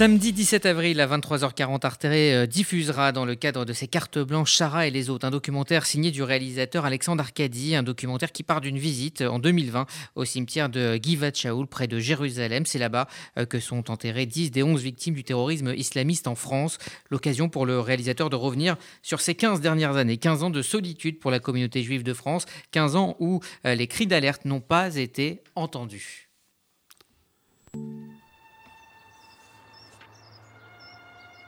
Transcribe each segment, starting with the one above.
Samedi 17 avril à 23h40, Arte euh, diffusera dans le cadre de ses cartes blanches Chara et les autres un documentaire signé du réalisateur Alexandre Arcadi, un documentaire qui part d'une visite en 2020 au cimetière de Givat Shaul près de Jérusalem. C'est là-bas euh, que sont enterrées 10 des 11 victimes du terrorisme islamiste en France. L'occasion pour le réalisateur de revenir sur ces 15 dernières années, 15 ans de solitude pour la communauté juive de France, 15 ans où euh, les cris d'alerte n'ont pas été entendus.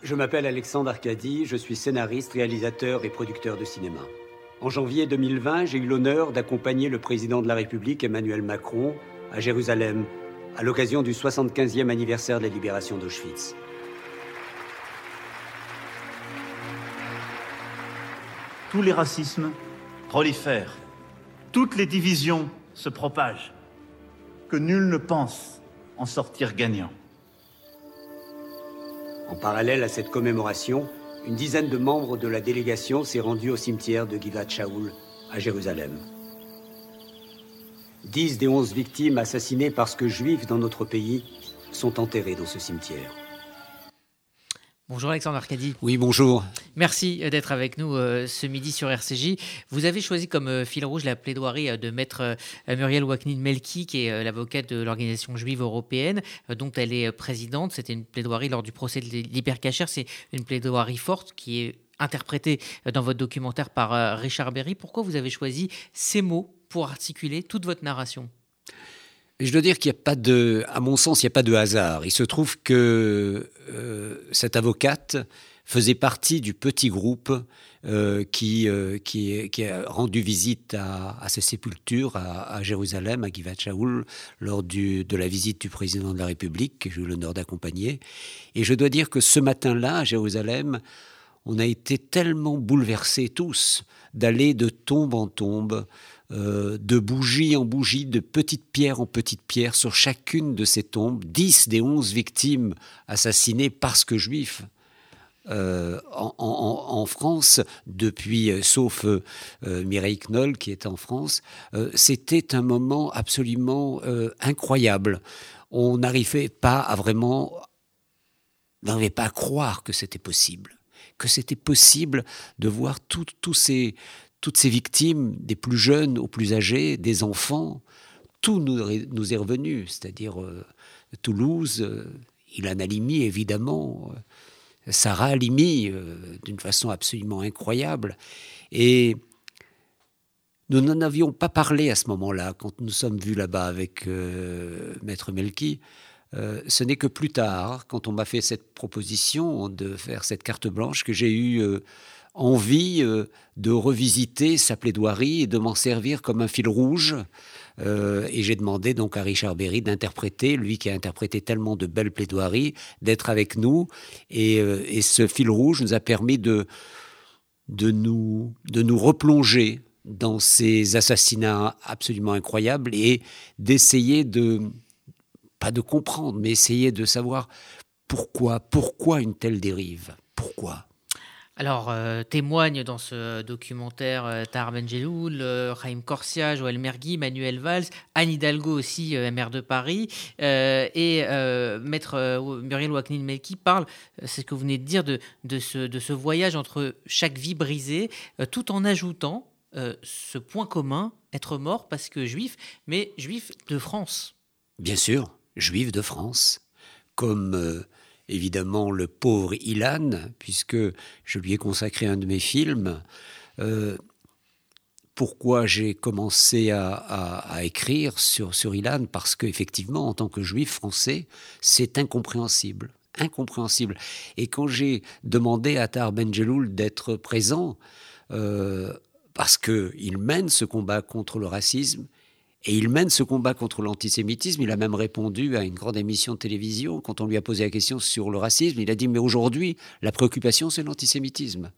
Je m'appelle Alexandre Arcadi, je suis scénariste, réalisateur et producteur de cinéma. En janvier 2020, j'ai eu l'honneur d'accompagner le président de la République, Emmanuel Macron, à Jérusalem, à l'occasion du 75e anniversaire de la libération d'Auschwitz. Tous les racismes prolifèrent, toutes les divisions se propagent, que nul ne pense en sortir gagnant. En parallèle à cette commémoration, une dizaine de membres de la délégation s'est rendue au cimetière de Givat Shaul à Jérusalem. Dix des onze victimes assassinées parce que juifs dans notre pays sont enterrées dans ce cimetière. Bonjour Alexandre Arcadi. Oui, bonjour. Merci euh, d'être avec nous euh, ce midi sur RCJ. Vous avez choisi comme euh, fil rouge la plaidoirie de maître Muriel Waknin-Melki, qui est l'avocate de l'organisation juive européenne, dont elle est présidente. C'était une plaidoirie lors du procès de l'hypercacher. C'est une plaidoirie forte qui est interprétée dans votre documentaire par Richard Berry. Pourquoi vous avez choisi ces mots pour articuler toute votre narration? Je dois dire qu'il n'y a pas de, à mon sens, il n'y a pas de hasard. Il se trouve que euh, cette avocate faisait partie du petit groupe euh, qui, euh, qui, qui, a rendu visite à, à ces sépultures à, à, Jérusalem, à Givat Shaul, lors du, de la visite du président de la République, que j'ai eu l'honneur d'accompagner. Et je dois dire que ce matin-là, à Jérusalem, on a été tellement bouleversés tous d'aller de tombe en tombe, euh, de bougie en bougie, de petite pierre en petite pierre sur chacune de ces tombes, 10 des 11 victimes assassinées parce que juifs. Euh, en, France, depuis, euh, sauf Mireille Knoll qui est en France, c'était un moment absolument incroyable. On n'arrivait pas à vraiment, n'arrivait pas à croire que c'était possible que c'était possible de voir tous ces, toutes ces victimes, des plus jeunes aux plus âgés, des enfants, tout nous, est revenu, c'est-à-dire euh, Toulouse, euh, Ilan Halimi évidemment, euh, Sarah Halimi d'une façon absolument incroyable. Et nous n'en avions pas parlé à ce moment-là, quand nous sommes vus là-bas avec Maître Melki. Euh, ce n'est que plus tard, quand on m'a fait cette proposition de faire cette carte blanche, que j'ai eu euh, envie euh, de revisiter sa plaidoirie et de m'en servir comme un fil rouge. et j'ai demandé donc à Richard Berry d'interpréter, lui qui a interprété tellement de belles plaidoiries, d'être avec nous. Et, ce fil rouge nous a permis de, de, nous, de nous replonger dans ces assassinats absolument incroyables et d'essayer de pas de comprendre, mais essayer de savoir pourquoi, pourquoi une telle dérive, pourquoi? Alors, euh, témoignent dans ce documentaire euh, Tar Benjeloul, euh, Corsia, Joël Mergui, Manuel Valls, Anne Hidalgo aussi, euh, maire de Paris, et maître Muriel Waknin-Melki parle, c'est ce que vous venez de dire, de, ce, voyage entre chaque vie brisée, tout en ajoutant ce point commun, être mort parce que juif, mais juif de France. Bien sûr, juif de France, comme évidemment le pauvre Ilan, puisque je lui ai consacré un de mes films. Euh, pourquoi j'ai commencé à, écrire sur, Ilan? Parce qu'effectivement, en tant que juif français, c'est incompréhensible. Incompréhensible. Et quand j'ai demandé à Tar Benjeloul d'être présent, euh, parce qu'il mène ce combat contre le racisme, et il mène ce combat contre l'antisémitisme. Il a même répondu à une grande émission de télévision quand on lui a posé la question sur le racisme. Il a dit Mais aujourd'hui, la préoccupation, c'est l'antisémitisme.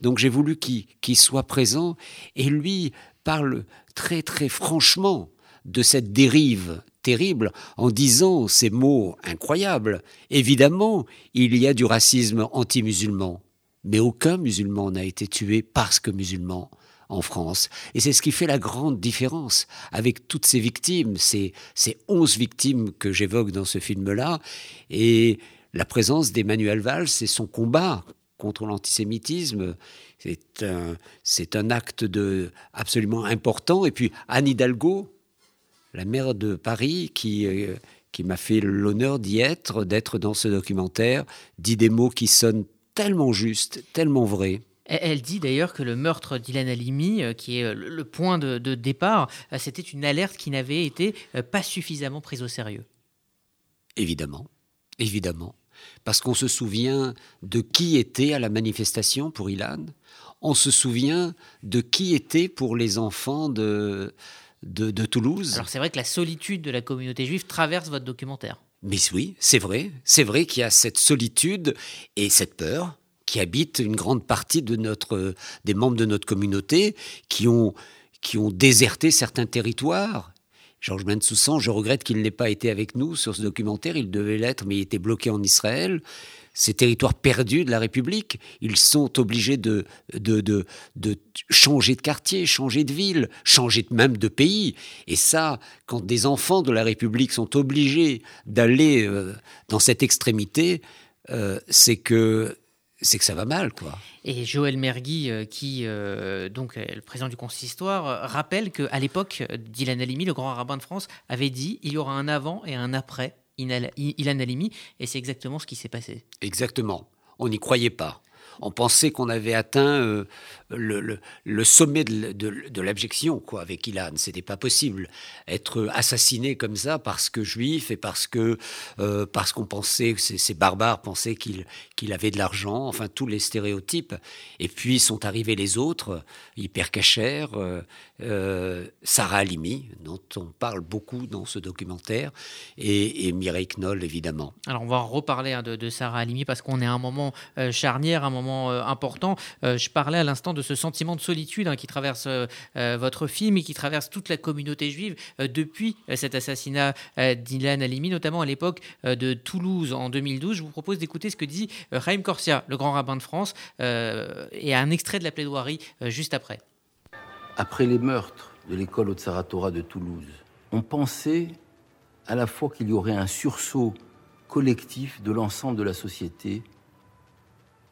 Donc j'ai voulu qu'il soit présent. Et lui parle très, très franchement de cette dérive terrible en disant ces mots incroyables. Évidemment, il y a du racisme anti-musulman. Mais aucun musulman n'a été tué parce que musulman en France. Et c'est ce qui fait la grande différence avec toutes ces victimes, ces, ces 11 victimes que j'évoque dans ce film-là. Et la présence d'Emmanuel Valls et son combat contre l'antisémitisme. C'est un, acte absolument important. Et puis Anne Hidalgo, la maire de Paris, euh, qui m'a fait l'honneur d'y être, d'être dans ce documentaire, dit des mots qui sonnent tellement justes, tellement vrais. Elle dit d'ailleurs que le meurtre d'Ilan Halimi, euh, qui est euh, le point de, départ, c'était une alerte qui n'avait été pas suffisamment prise au sérieux. Évidemment, évidemment. Parce qu'on se souvient de qui était à la manifestation pour Ilan. On se souvient de qui était pour les enfants de, de, Toulouse. Alors c'est vrai que la solitude de la communauté juive traverse votre documentaire. Mais oui, c'est vrai. C'est vrai qu'il y a cette solitude et cette peur qui habitent une grande partie de notre, des membres de notre communauté qui ont, qui ont déserté certains territoires. Georges Bensoussan, je regrette qu'il n'ait pas été avec nous sur ce documentaire. Il devait l'être, mais il était bloqué en Israël ces territoires perdus de la République. Ils sont obligés de, de, de, de, changer de quartier, changer de ville, changer même de pays. Et ça, quand des enfants de la République sont obligés d'aller euh, dans cette extrémité, euh, c'est que c'est que ça va mal, quoi. Et Joël Mergui, euh, qui donc est le président du consistoire, rappelle qu'à l'époque, Dylan Halimi, le grand rabbin de France, avait dit il y aura un avant et un après Ilan Halimi, et c'est exactement ce qui s'est passé. Exactement. On n'y croyait pas. On pensait qu'on avait atteint euh, le, sommet de, l'abjection quoi avec Ilan. C'était pas possible être assassiné comme ça parce que juif et parce que euh, parce qu'on pensait ces, ces barbares pensaient qu'il qu'il avait de l'argent. Enfin tous les stéréotypes. Et puis sont arrivés les autres, hyper cachers, euh, Sarah Halimi dont on parle beaucoup dans ce documentaire et, Mireille Knoll évidemment. Alors on va reparler hein, de, Sarah Halimi parce qu'on est à un moment charnière, un moment important. je parlais à l'instant de ce sentiment de solitude hein, qui traverse euh, euh, votre film et qui traverse toute la communauté juive euh, depuis cet assassinat d'Ilan Halimi, notamment à l'époque de Toulouse en 2012. Je vous propose d'écouter ce que dit Raïm Corsia, le grand rabbin de France, et un extrait de la plaidoirie juste après. Après les meurtres de l'école Otsaratora de Toulouse, on pensait à la fois qu'il y aurait un sursaut collectif de l'ensemble de la société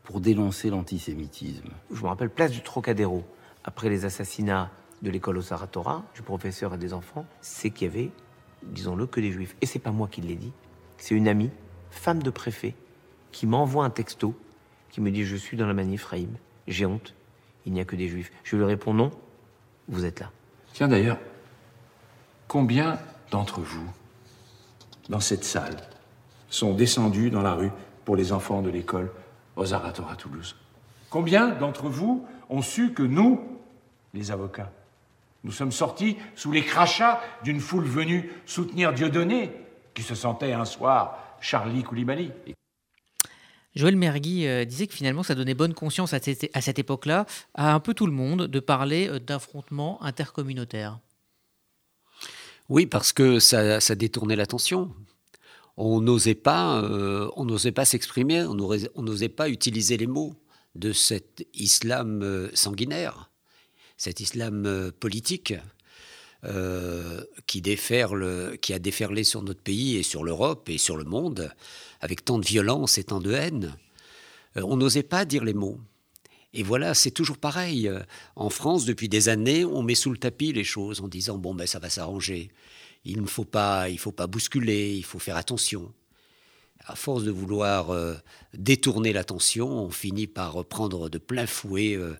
pour dénoncer l'antisémitisme. Je me rappelle place du Trocadéro, après les assassinats de l'école au Saratora, du professeur et des enfants, c'est qu'il y avait, disons-le, que des juifs. Et c'est pas moi qui l'ai dit, c'est une amie, femme de préfet, qui m'envoie un texto, qui me dit Je suis dans la manif Raïm, j'ai honte, il n'y a que des juifs. Je lui réponds Non, vous êtes là. Tiens d'ailleurs, combien d'entre vous, dans cette salle, sont descendus dans la rue pour les enfants de l'école aux à Toulouse. Combien d'entre vous ont su que nous, les avocats, nous sommes sortis sous les crachats d'une foule venue soutenir Dieudonné, qui se sentait un soir Charlie Koulibaly? Joël Mergui euh, disait que finalement ça donnait bonne conscience à cette, à cette époque-là à un peu tout le monde de parler euh, d'affrontements intercommunautaires. Oui, parce que ça, ça détournait l'attention on n'osait pas, euh, on n'osait pas s'exprimer, on n'osait pas utiliser les mots de cet islam euh, sanguinaire, cet islam euh, politique qui, déferle, qui a déferlé sur notre pays et sur l'Europe et sur le monde avec tant de violence et tant de haine. on n'osait pas dire les mots. Et voilà, c'est toujours pareil. En France, depuis des années, on met sous le tapis les choses en disant bon ben ça va s'arranger il ne faut pas, il faut pas bousculer, il faut faire attention. À force de vouloir euh, détourner l'attention, on finit par prendre de plein fouet euh,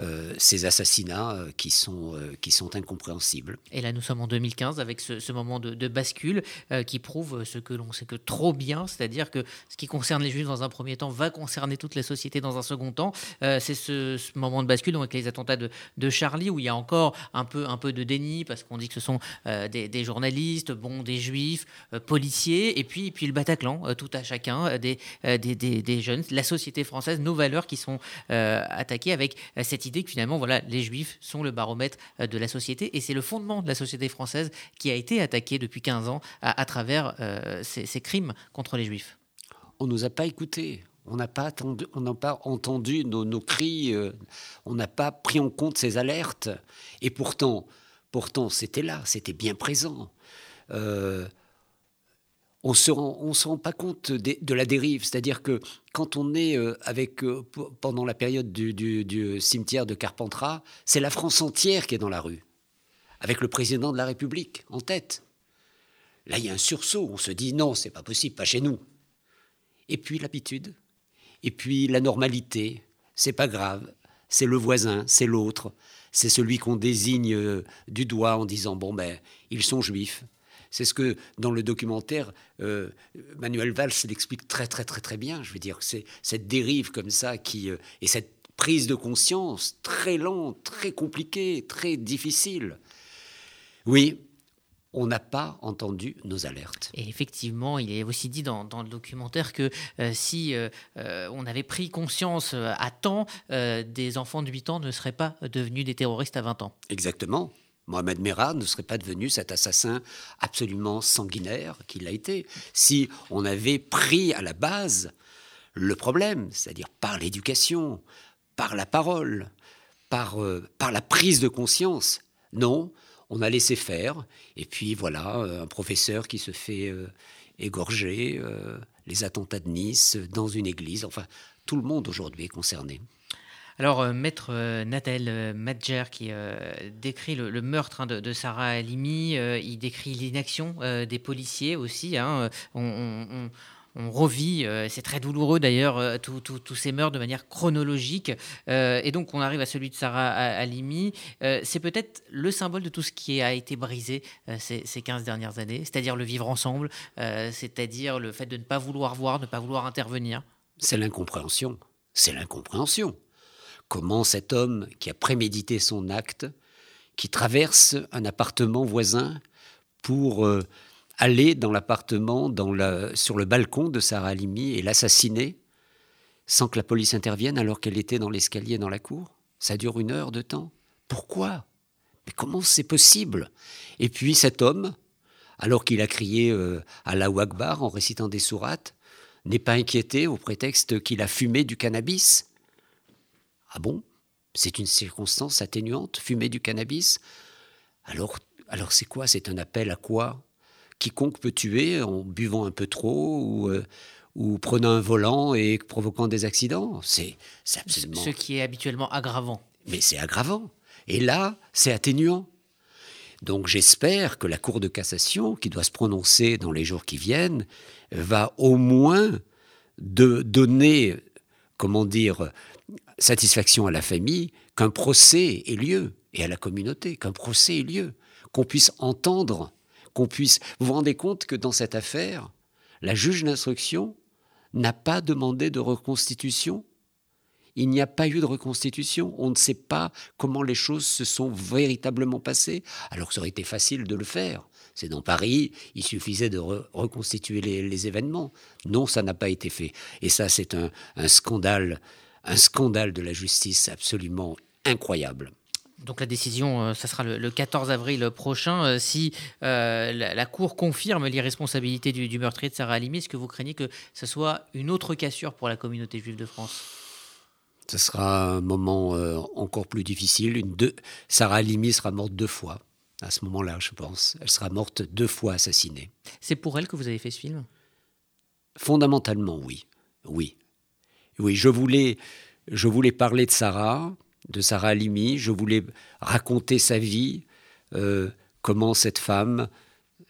euh, ces assassinats qui, sont, qui sont incompréhensibles. Et là, nous sommes en 2015 avec ce, moment de, bascule qui prouve ce que l'on sait que trop bien, c'est-à-dire que ce qui concerne les Juifs dans un premier temps va concerner toute la société dans un second temps. C'est ce, moment de bascule avec les attentats de, Charlie où il y a encore un peu, un peu de déni parce qu'on dit que ce sont des, journalistes, bon, des Juifs, policiers, et puis, puis le Bataclan, à chacun, des, des, des, jeunes, la société française, nos valeurs qui sont attaquées avec cette idée que finalement, voilà, les juifs sont le baromètre euh, de la société et c'est le fondement de la société française qui a été attaqué depuis 15 ans à, travers euh, ces, crimes contre les juifs. On ne nous a pas écoutés. On n'a pas, pas entendu nos, cris, euh, on n'a pas pris en compte ces alertes. Et pourtant, pourtant c'était là, c'était bien présent. On ne se, rend pas compte de, la dérive. C'est-à-dire que quand on est euh, avec, euh, pendant la période du, cimetière de Carpentras, c'est la France entière qui est dans la rue, avec le président de la République en tête. Là, il y a un sursaut. On se dit non, c'est pas possible, pas chez nous. Et puis l'habitude, et puis la normalité. C'est pas grave. C'est le voisin, c'est l'autre, c'est celui qu'on désigne euh, du doigt en disant bon ben ils sont juifs, c'est ce que dans le documentaire, euh, Manuel Valls l'explique très très très très bien. Je veux dire, c'est cette dérive comme ça qui euh, et cette prise de conscience très lente, très compliquée, très difficile. Oui, on n'a pas entendu nos alertes. Et effectivement, il est aussi dit dans, le documentaire que euh, si on avait pris conscience à temps, des enfants de 8 ans ne seraient pas devenus des terroristes à 20 ans. Exactement. Mohamed Merah ne serait pas devenu cet assassin absolument sanguinaire qu'il a été si on avait pris à la base le problème, c'est-à-dire par l'éducation, par la parole, par, euh, par la prise de conscience. Non, on a laissé faire, et puis voilà, euh, un professeur qui se fait euh, égorger, les attentats de Nice dans une église, enfin, tout le monde aujourd'hui est concerné. Alors, euh, maître euh, Nathel euh, Madjer, qui décrit le, meurtre hein, de, Sarah Halimi, il décrit l'inaction des policiers aussi. Hein. on, revit, c'est très douloureux d'ailleurs, tous ces meurtres de manière chronologique. et donc on arrive à celui de Sarah Halimi. c'est peut-être le symbole de tout ce qui a été brisé ces, ces, 15 dernières années, c'est-à-dire le vivre ensemble, c'est-à-dire le fait de ne pas vouloir voir, ne pas vouloir intervenir. C'est l'incompréhension. C'est l'incompréhension. Comment cet homme qui a prémédité son acte, qui traverse un appartement voisin pour euh, aller dans l'appartement, sur le balcon de Sarah Halimi et l'assassiner sans que la police intervienne alors qu'elle était dans l'escalier dans la cour? Ça dure une heure de temps. Pourquoi? Mais comment c'est possible? Et puis cet homme, alors qu'il a crié euh, à la Akbar en récitant des sourates, n'est pas inquiété au prétexte qu'il a fumé du cannabis ah bon? C'est une circonstance atténuante, fumer du cannabis? Alors, alors c'est quoi? C'est un appel à quoi? Quiconque peut tuer en buvant un peu trop ou, euh, ou prenant un volant et provoquant des accidents? C'est absolument. Ce qui est habituellement aggravant. Mais c'est aggravant. Et là, c'est atténuant. Donc j'espère que la Cour de cassation, qui doit se prononcer dans les jours qui viennent, va au moins de donner, comment dire, satisfaction à la famille qu'un procès ait lieu et à la communauté, qu'un procès ait lieu, qu'on puisse entendre, qu'on puisse... Vous vous rendez compte que dans cette affaire, la juge d'instruction n'a pas demandé de reconstitution il n'y a pas eu de reconstitution. On ne sait pas comment les choses se sont véritablement passées, alors que ça aurait été facile de le faire. C'est dans Paris, il suffisait de reconstituer les, événements. Non, ça n'a pas été fait. Et ça, c'est un, un scandale un scandale de la justice absolument incroyable. Donc la décision, euh, ça sera le, 14 avril prochain. Euh, si euh, la, Cour confirme l'irresponsabilité du, du, meurtrier de Sarah Halimi, est-ce que vous craignez que ce soit une autre cassure pour la communauté juive de France? Ce sera un moment encore plus difficile. Une deux... Sarah Halimi sera morte deux fois à ce moment-là, je pense. Elle sera morte deux fois assassinée. C'est pour elle que vous avez fait ce film? Fondamentalement, oui. Oui. Oui, je voulais, je voulais parler de Sarah, de Sarah Halimi, je voulais raconter sa vie, euh, comment cette femme,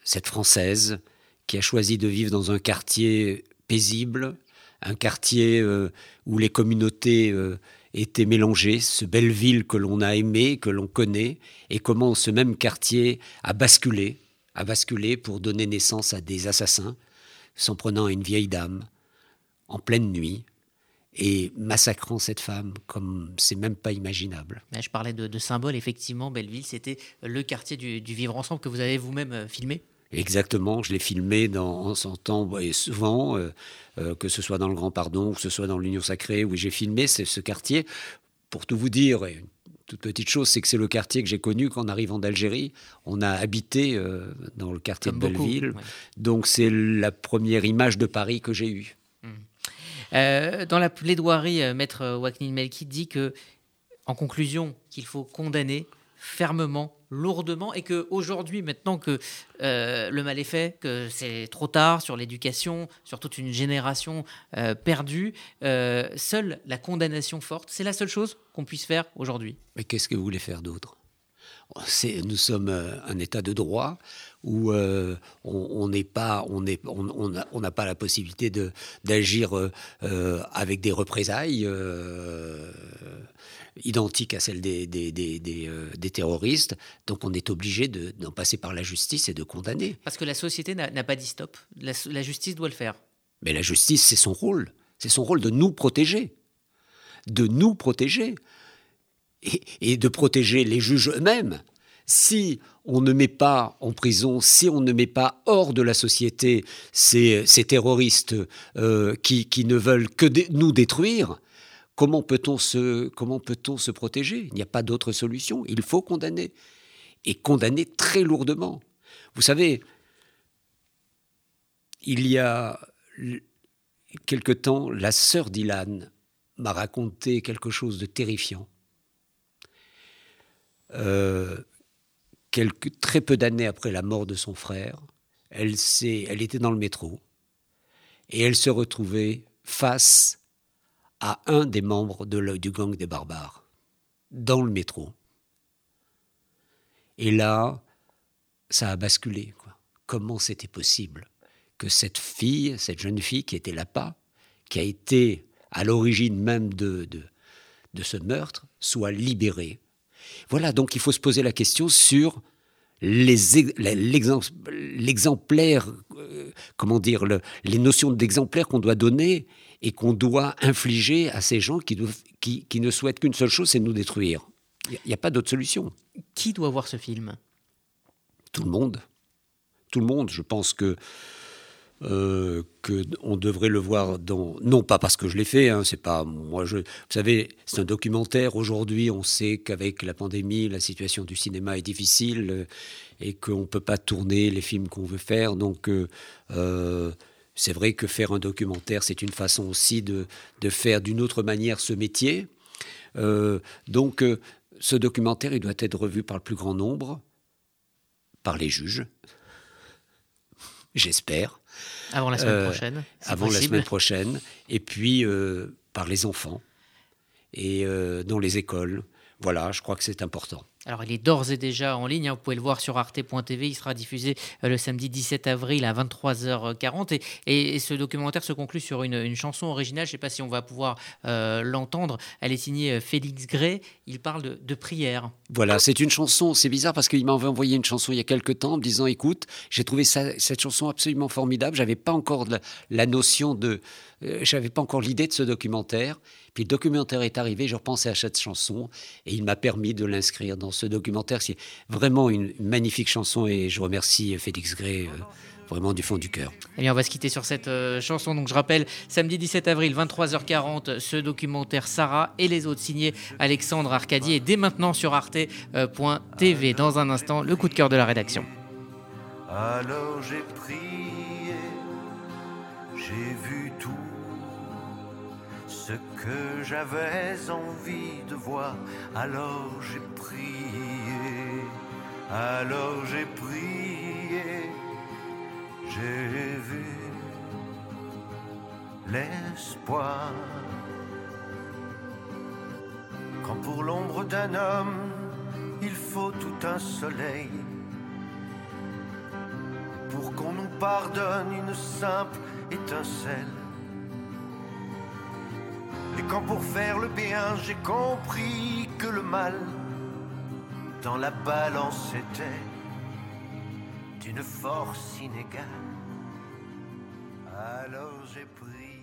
cette Française, qui a choisi de vivre dans un quartier paisible, un quartier euh, où les communautés euh, étaient mélangées, ce belle ville que l'on a aimé, que l'on connaît, et comment ce même quartier a basculé, a basculé pour donner naissance à des assassins, s'en prenant à une vieille dame, en pleine nuit, et massacrant cette femme comme c'est même pas imaginable. Je parlais de, de symbole, effectivement, Belleville, c'était le quartier du, vivre ensemble que vous avez vous-même euh, filmé Exactement, je l'ai filmé dans, en son temps, et souvent, euh, euh, que ce soit dans le Grand Pardon, que ce soit dans l'Union Sacrée, où j'ai filmé ce quartier. Pour tout vous dire, une toute petite chose, c'est que c'est le quartier que j'ai connu quand arrivant d'Algérie. On a habité dans le quartier de Belleville. Donc c'est la première image de Paris que j'ai eue. Euh, dans la plaidoirie, euh, Maître Waknin Melki dit que, en conclusion, qu'il faut condamner fermement lourdement et que aujourd'hui, maintenant que euh, le mal est fait, que c'est trop tard sur l'éducation, sur toute une génération perdue, seule la condamnation forte, c'est la seule chose qu'on puisse faire aujourd'hui. Mais qu'est-ce que vous voulez faire d'autre? Nous sommes un État de droit où on n'est pas, on n'est, on n'a on pas la possibilité d'agir avec des représailles identique à celle des, des, euh, terroristes. Donc on est obligé d'en passer par la justice et de condamner. Parce que la société n'a pas dit stop. La, justice doit le faire. Mais la justice, c'est son rôle. C'est son rôle de nous protéger. De nous protéger. Et, de protéger les juges eux-mêmes. Si on ne met pas en prison, si on ne met pas hors de la société ces, terroristes euh, qui, ne veulent que nous détruire, Comment peut-on se, comment peut-on se protéger? Il n'y a pas d'autre solution. Il faut condamner. Et condamner très lourdement. Vous savez, il y a quelque temps, la sœur d'Ilan m'a raconté quelque chose de terrifiant. Euh, très peu d'années après la mort de son frère, elle, était dans le métro et elle se retrouvait face à un des membres du gang des barbares, dans le métro. Et là, ça a basculé. Comment c'était possible que cette fille, cette jeune fille qui était là-bas, qui a été à l'origine même de ce meurtre, soit libérée Voilà, donc il faut se poser la question sur l'exemplaire, euh, comment dire, les notions d'exemplaire qu'on doit donner et qu'on doit infliger à ces gens qui, qui, ne souhaitent qu'une seule chose, c'est nous détruire. Il n'y a, pas d'autre solution. Qui doit voir ce film? Tout le monde. Tout le monde. Je pense que euh, qu'on devrait le voir dans non pas parce que je l'ai fait hein, c'est pas moi je vous savez c'est un documentaire aujourd'hui on sait qu'avec la pandémie la situation du cinéma est difficile euh, et qu'on peut pas tourner les films qu'on veut faire donc euh, c'est vrai que faire un documentaire, c'est une façon aussi de, de faire d'une autre manière ce métier. Euh, donc, euh, ce documentaire, il doit être revu par le plus grand nombre, par les juges, j'espère. Avant la semaine euh, prochaine. Avant la semaine prochaine. Et puis par les enfants et dans les écoles. Voilà, je crois que c'est important. Alors, il est d'ores et déjà en ligne. Hein. vous pouvez le voir sur arte.tv. Il sera diffusé euh, le samedi 17 avril à 23h40. Et, ce documentaire se conclut sur une, chanson originale. Je ne sais pas si on va pouvoir euh, l'entendre. Elle est signée euh, Félix Gray. Il parle de, prière. Voilà, c'est une chanson. C'est bizarre parce qu'il m'avait envoyé une chanson il y a quelques temps en me disant Écoute, j'ai trouvé cette chanson absolument formidable. J'avais pas encore la, notion de. J'avais pas encore l'idée de ce documentaire. Puis le documentaire est arrivé, je repensais à cette chanson et il m'a permis de l'inscrire dans ce documentaire. C'est vraiment une magnifique chanson et je remercie Félix Gray. Euh, vraiment du fond du cœur. Eh bien, on va se quitter sur cette euh, chanson. Donc, je rappelle, samedi 17 avril, 23h40, ce documentaire Sarah et les autres signés Alexandre Arcadier. Et dès maintenant sur arte.tv. Dans un instant, le coup de cœur de la rédaction. Alors j'ai prié, j'ai vu ce que j'avais envie de voir, alors j'ai prié, alors j'ai prié, j'ai vu l'espoir. Quand pour l'ombre d'un homme, il faut tout un soleil, pour qu'on nous pardonne une simple étincelle quand pour faire le bien, j'ai compris que le mal dans la balance était d'une force inégale, alors j'ai pris